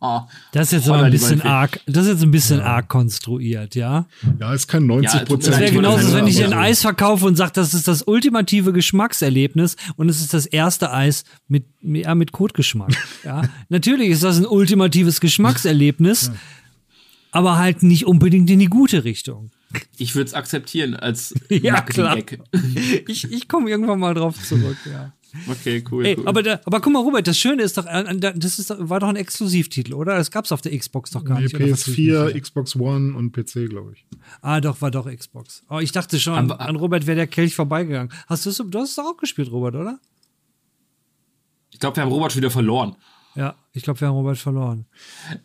[SPEAKER 3] Das ist jetzt
[SPEAKER 2] Holla,
[SPEAKER 3] aber ein bisschen arg, das ist jetzt ein bisschen arg konstruiert, ja.
[SPEAKER 5] Ja, ist kein 90
[SPEAKER 2] Ja, tut mir
[SPEAKER 3] Das
[SPEAKER 5] Prozent.
[SPEAKER 3] wäre genauso, wenn ich ein. Eis verkaufe und sage, das ist das ultimative Geschmackserlebnis und es ist das erste Eis mit, ja, mit Kotgeschmack. Ja, natürlich ist das ein ultimatives Geschmackserlebnis, aber halt nicht unbedingt in die gute Richtung.
[SPEAKER 2] Ich würde es akzeptieren als
[SPEAKER 3] Ja, klar. Ich, ich komme irgendwann mal drauf zurück, ja.
[SPEAKER 2] Okay, cool.
[SPEAKER 3] Ey,
[SPEAKER 2] cool.
[SPEAKER 3] aber, da, aber guck mal, Robert, das Schöne ist doch, äh, das ist, war doch ein Exklusivtitel, oder? Das gab's auf der Xbox doch gar
[SPEAKER 5] Nee,
[SPEAKER 3] nicht. oder vertue ich mich
[SPEAKER 5] PS4,
[SPEAKER 3] hier?
[SPEAKER 5] Xbox One und PC, glaube ich.
[SPEAKER 3] Ah, doch, war doch Xbox. Oh, ich dachte schon,
[SPEAKER 2] Aber-
[SPEAKER 3] an Robert wäre der Kelch vorbeigegangen. Hast du es, du hast es doch auch gespielt, Robert, oder?
[SPEAKER 2] ich glaube, wir haben Robert schon wieder verloren.
[SPEAKER 3] Ja, ich glaube, wir haben Robert verloren.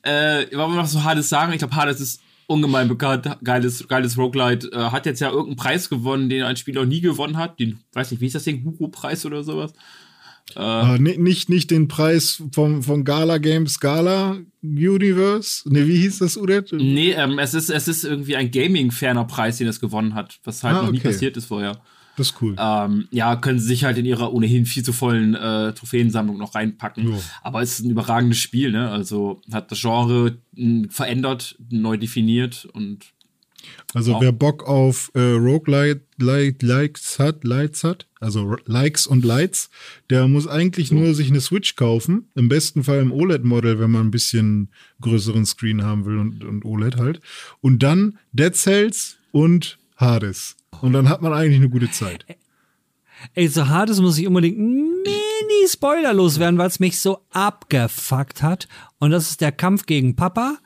[SPEAKER 2] Äh, wollen wir noch so Hades sagen? Ich glaube, Hades ist ungemein bekannt. Geiles, geiles Roguelite. Äh, hat jetzt ja irgendeinen Preis gewonnen, den ein Spieler nie gewonnen hat. Den, weiß nicht, wie ist das Ding? Hugo-Preis oder sowas?
[SPEAKER 5] Äh, ni- nicht, nicht den Preis vom, von Gala Games Gala Universe. Ne, wie hieß das, Udet?
[SPEAKER 2] Nee, ähm, es ist, es ist irgendwie ein Gaming-ferner Preis, den es gewonnen hat, was halt
[SPEAKER 5] Ah,
[SPEAKER 2] noch nie
[SPEAKER 5] okay.
[SPEAKER 2] passiert ist vorher.
[SPEAKER 5] Das ist cool.
[SPEAKER 2] Ähm, ja, können sie sich halt in ihrer ohnehin viel zu vollen äh, Trophäensammlung noch reinpacken.
[SPEAKER 5] Ja.
[SPEAKER 2] Aber es ist ein überragendes Spiel, ne? Also hat das Genre mh, verändert, neu definiert und
[SPEAKER 5] Also
[SPEAKER 2] Wow.
[SPEAKER 5] wer Bock auf äh, Roguelite Likes hat, Lights hat, also Likes und Lights, der muss eigentlich nur sich eine Switch kaufen. Im besten Fall im OLED-Modell, wenn man ein bisschen größeren Screen haben will und, und OLED halt. Und dann Dead Cells und Hades. Und dann hat man eigentlich eine gute Zeit.
[SPEAKER 3] Ey, so Hades muss ich unbedingt mini spoilerlos werden, weil es mich so abgefuckt hat. Und das ist der Kampf gegen Papa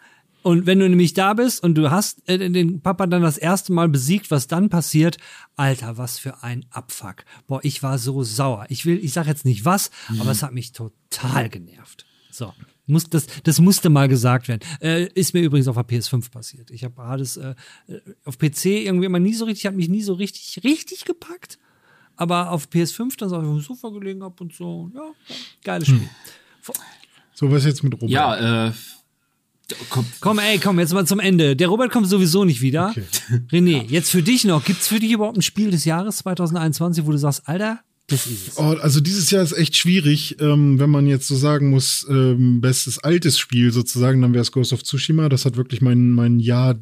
[SPEAKER 3] Und wenn du nämlich da bist und du hast äh, den Papa dann das erste Mal besiegt, was dann passiert, Alter, was für ein Abfuck. Boah, ich war so sauer. Ich will, ich sag jetzt nicht was,
[SPEAKER 2] Mhm.
[SPEAKER 3] aber es hat mich total genervt. So. Muss, das, das musste mal gesagt werden. Äh, ist mir übrigens auf der PS5 passiert. Ich habe das äh, auf PC irgendwie immer nie so richtig, hat mich nie so richtig, richtig gepackt. Aber auf PS5 dann so auf dem Sofa gelegen hab und so. Ja, ja geiles Spiel.
[SPEAKER 5] So, was jetzt mit Robert?
[SPEAKER 2] Ja, äh, komm,
[SPEAKER 3] Komm, ey, komm, jetzt mal zum Ende. Der Robert kommt sowieso nicht wieder.
[SPEAKER 5] Okay.
[SPEAKER 3] René, jetzt für dich noch. Gibt's für dich überhaupt ein Spiel des Jahres 2021, wo du sagst, Alter, das ist es?
[SPEAKER 5] Oh, also dieses Jahr ist echt schwierig, ähm, wenn man jetzt so sagen muss, ähm, bestes altes Spiel sozusagen, dann wäre es Ghost of Tsushima. Das hat wirklich mein, mein Jahr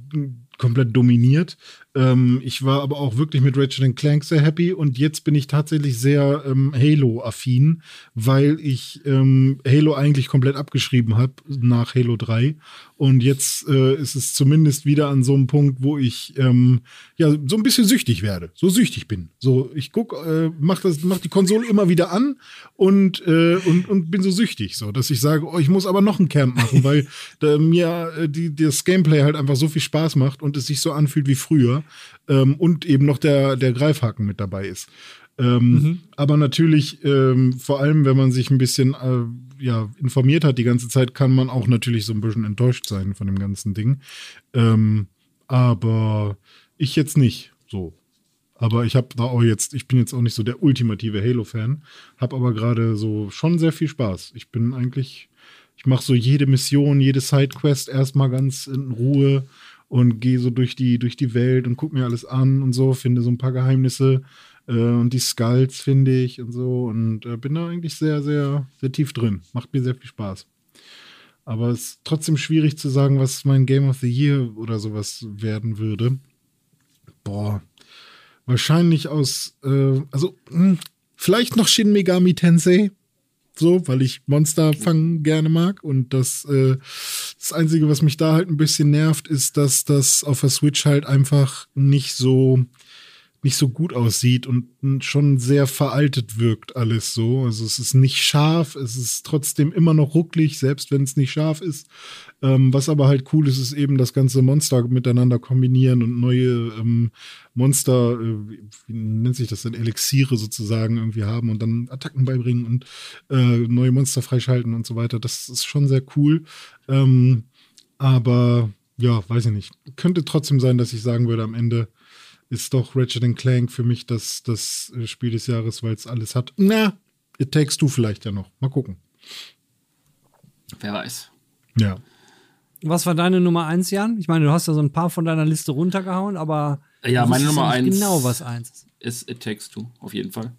[SPEAKER 5] komplett dominiert. Ähm, ich war aber auch wirklich mit Ratchet Clank sehr happy und jetzt bin ich tatsächlich sehr ähm, Halo-affin, weil ich ähm, Halo eigentlich komplett abgeschrieben habe nach Halo 3. Und jetzt äh, ist es zumindest wieder an so einem Punkt, wo ich ähm, ja so ein bisschen süchtig werde, so süchtig bin. So, ich guck, äh, mach mach die Konsole immer wieder an und, äh, und, und bin so süchtig, so, dass ich sage, oh, ich muss aber noch ein Camp machen, weil da, mir äh, die, das Gameplay halt einfach so viel Spaß macht und es sich so anfühlt wie früher ähm, und eben noch der, der Greifhaken mit dabei ist. Ähm, Aber natürlich, ähm, vor allem, wenn man sich ein bisschen äh, ja, informiert hat die ganze Zeit, kann man auch natürlich so ein bisschen enttäuscht sein von dem ganzen Ding. Ähm, aber ich jetzt nicht so. Aber ich habe da auch jetzt, ich bin jetzt auch nicht so der ultimative Halo-Fan, habe aber gerade so schon sehr viel Spaß. Ich bin eigentlich, ich mache so jede Mission, jede Sidequest erstmal ganz in Ruhe und gehe so durch die, durch die Welt und gucke mir alles an und so, finde so ein paar Geheimnisse äh, und die Skulls finde ich und so und äh, bin da eigentlich sehr, sehr, sehr tief drin. Macht mir sehr viel Spaß. Aber es ist trotzdem schwierig zu sagen, was mein Game of the Year oder sowas werden würde. Boah, wahrscheinlich aus, äh, also mh, vielleicht noch Shin Megami Tensei, so, weil ich Monster fangen gerne mag und das, äh, das Einzige, was mich da halt ein bisschen nervt, ist, dass das auf der Switch halt einfach nicht so nicht so gut aussieht und schon sehr veraltet wirkt alles so. Also es ist nicht scharf, es ist trotzdem immer noch rucklig, selbst wenn es nicht scharf ist. Ähm, was aber halt cool ist, ist eben das ganze Monster miteinander kombinieren und neue ähm, Monster, äh, wie nennt sich das denn, Elixiere sozusagen irgendwie haben und dann Attacken beibringen und äh, neue Monster freischalten und so weiter. Das ist schon sehr cool. Ähm, aber ja, weiß ich nicht. Könnte trotzdem sein, dass ich sagen würde, am Ende ist doch Ratchet Clank für mich das, das äh, Spiel des Jahres, weil es alles hat. Na, It Takes Two vielleicht ja noch. Mal gucken.
[SPEAKER 2] wer weiß.
[SPEAKER 5] Ja.
[SPEAKER 3] Was war deine Nummer eins, Jan? Ich meine, du hast ja so ein paar von deiner Liste runtergehauen, aber
[SPEAKER 2] Ja, meine Nummer
[SPEAKER 3] nicht
[SPEAKER 2] eins
[SPEAKER 3] Genau, was eins ist.
[SPEAKER 2] ist It Takes Two, auf jeden Fall.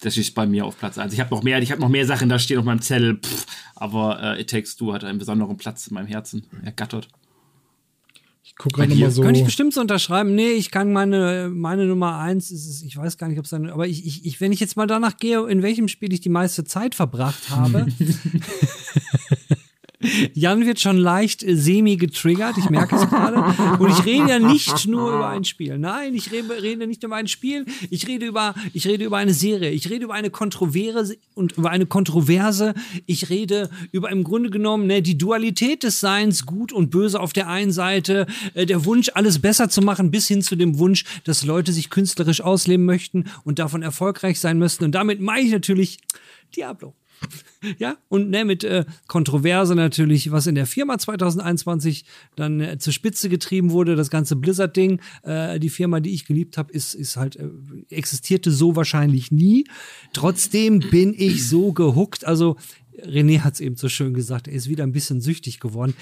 [SPEAKER 2] Das ist bei mir auf Platz 1. Ich habe noch mehr, ich habe noch mehr Sachen da stehen auf meinem Zettel, pff, aber äh, It Takes Two hat einen besonderen Platz in meinem Herzen. ergattert.
[SPEAKER 5] Ich gucke gerade mal so.
[SPEAKER 3] Könnte ich bestimmt so unterschreiben. Nee, ich kann meine, meine Nummer eins, ist es, ich weiß gar nicht, ob es dann, aber ich, ich, ich, wenn ich jetzt mal danach gehe, in welchem Spiel ich die meiste Zeit verbracht habe. Jan wird schon leicht äh, semi getriggert, ich merke es gerade. Und ich rede ja nicht nur über ein Spiel. Nein, ich rede, rede nicht über ein Spiel. Ich rede über, ich rede über eine Serie. Ich rede über eine Kontroverse und über eine Kontroverse. Ich rede über im Grunde genommen ne, die Dualität des Seins, gut und böse auf der einen Seite, äh, der Wunsch, alles besser zu machen, bis hin zu dem Wunsch, dass Leute sich künstlerisch ausleben möchten und davon erfolgreich sein müssen. Und damit meine ich natürlich Diablo. Ja, und ne, mit äh, Kontroverse natürlich, was in der Firma 2021 dann äh, zur Spitze getrieben wurde, das ganze Blizzard-Ding. Äh, die Firma, die ich geliebt habe, ist, ist halt, äh, existierte so wahrscheinlich nie. Trotzdem bin ich so gehuckt. Also, René hat es eben so schön gesagt, er ist wieder ein bisschen süchtig geworden.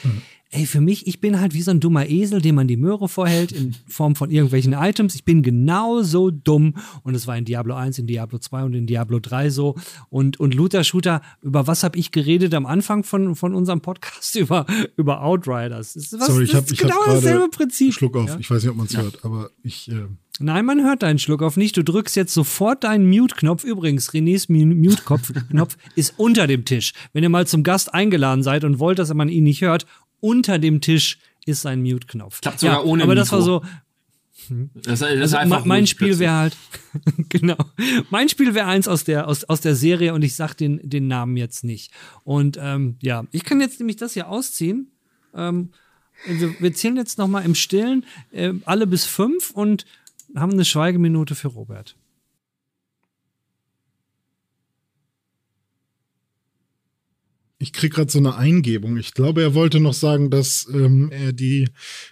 [SPEAKER 3] Ey, für mich, ich bin halt wie so ein dummer Esel, dem man die Möhre vorhält in Form von irgendwelchen Items. Ich bin genauso dumm und es war in Diablo 1, in Diablo 2 und in Diablo 3 so. Und, und Looter Shooter, über was habe ich geredet am Anfang von, von unserem Podcast? Über, über Outriders. Das ist, was,
[SPEAKER 5] Sorry, ich
[SPEAKER 3] das
[SPEAKER 5] habe
[SPEAKER 3] genau
[SPEAKER 5] hab
[SPEAKER 3] dasselbe Prinzip.
[SPEAKER 5] Schluck auf.
[SPEAKER 3] Ja?
[SPEAKER 5] Ich weiß nicht, ob man es hört, aber ich. Äh,
[SPEAKER 3] Nein, man hört deinen Schluck auf nicht. Du drückst jetzt sofort deinen Mute-Knopf. Übrigens, Renés Mu- Mute-Knopf ist unter dem Tisch. Wenn ihr mal zum Gast eingeladen seid und wollt, dass man ihn nicht hört, unter dem Tisch ist sein Mute-Knopf.
[SPEAKER 2] Klappt sogar ohne
[SPEAKER 3] Aber das war
[SPEAKER 2] Mikro.
[SPEAKER 3] so,
[SPEAKER 2] Das, das ist
[SPEAKER 3] also mein
[SPEAKER 2] ruhig
[SPEAKER 3] Spiel wäre halt, genau, mein Spiel wäre eins aus der, aus, aus der Serie und ich sag den, den Namen jetzt nicht. Und ähm, ja, ich kann jetzt nämlich das hier ausziehen. Ähm, wir, wir zählen jetzt noch mal im Stillen äh, alle bis fünf und haben eine Schweigeminute für Robert.
[SPEAKER 5] Ich krieg gerade so eine Eingebung. Ich glaube, er wollte noch sagen, dass ähm, er die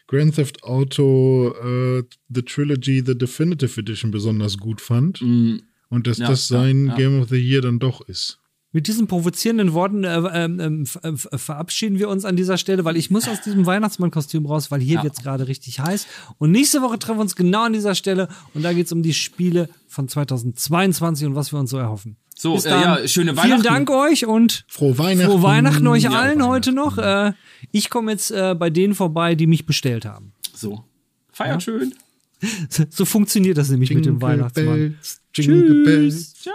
[SPEAKER 5] Grand Theft Auto äh, The Trilogy The Definitive Edition besonders gut fand.
[SPEAKER 2] Mm,
[SPEAKER 5] Und dass
[SPEAKER 2] Ja,
[SPEAKER 5] das
[SPEAKER 2] ja,
[SPEAKER 5] sein
[SPEAKER 2] ja.
[SPEAKER 5] Game of the Year dann doch ist.
[SPEAKER 3] Mit diesen provozierenden Worten äh, ähm, ähm, äh, f- verabschieden wir uns an dieser Stelle, weil ich muss aus diesem Weihnachtsmann-Kostüm raus, weil hier
[SPEAKER 2] Ja.
[SPEAKER 3] wird's gerade richtig heiß. Und nächste Woche treffen wir uns genau an dieser Stelle und da geht's um die Spiele von 2022 und was wir uns so erhoffen.
[SPEAKER 2] So,
[SPEAKER 3] Bis
[SPEAKER 2] äh, ja, schöne
[SPEAKER 3] Vielen
[SPEAKER 2] Weihnachten.
[SPEAKER 3] Dank euch und
[SPEAKER 5] Frohe Weihnachten.
[SPEAKER 3] frohe Weihnachten euch
[SPEAKER 5] Ja,
[SPEAKER 3] allen
[SPEAKER 5] Weihnachten.
[SPEAKER 3] heute noch. Äh, ich komme jetzt äh, bei denen vorbei, die mich bestellt haben.
[SPEAKER 2] So. Feiert schön.
[SPEAKER 3] So funktioniert das nämlich mit dem
[SPEAKER 5] Jingle
[SPEAKER 3] Weihnachtsmann.
[SPEAKER 5] Bells, Jingle Bells.
[SPEAKER 3] Tschüss.
[SPEAKER 2] Ciao.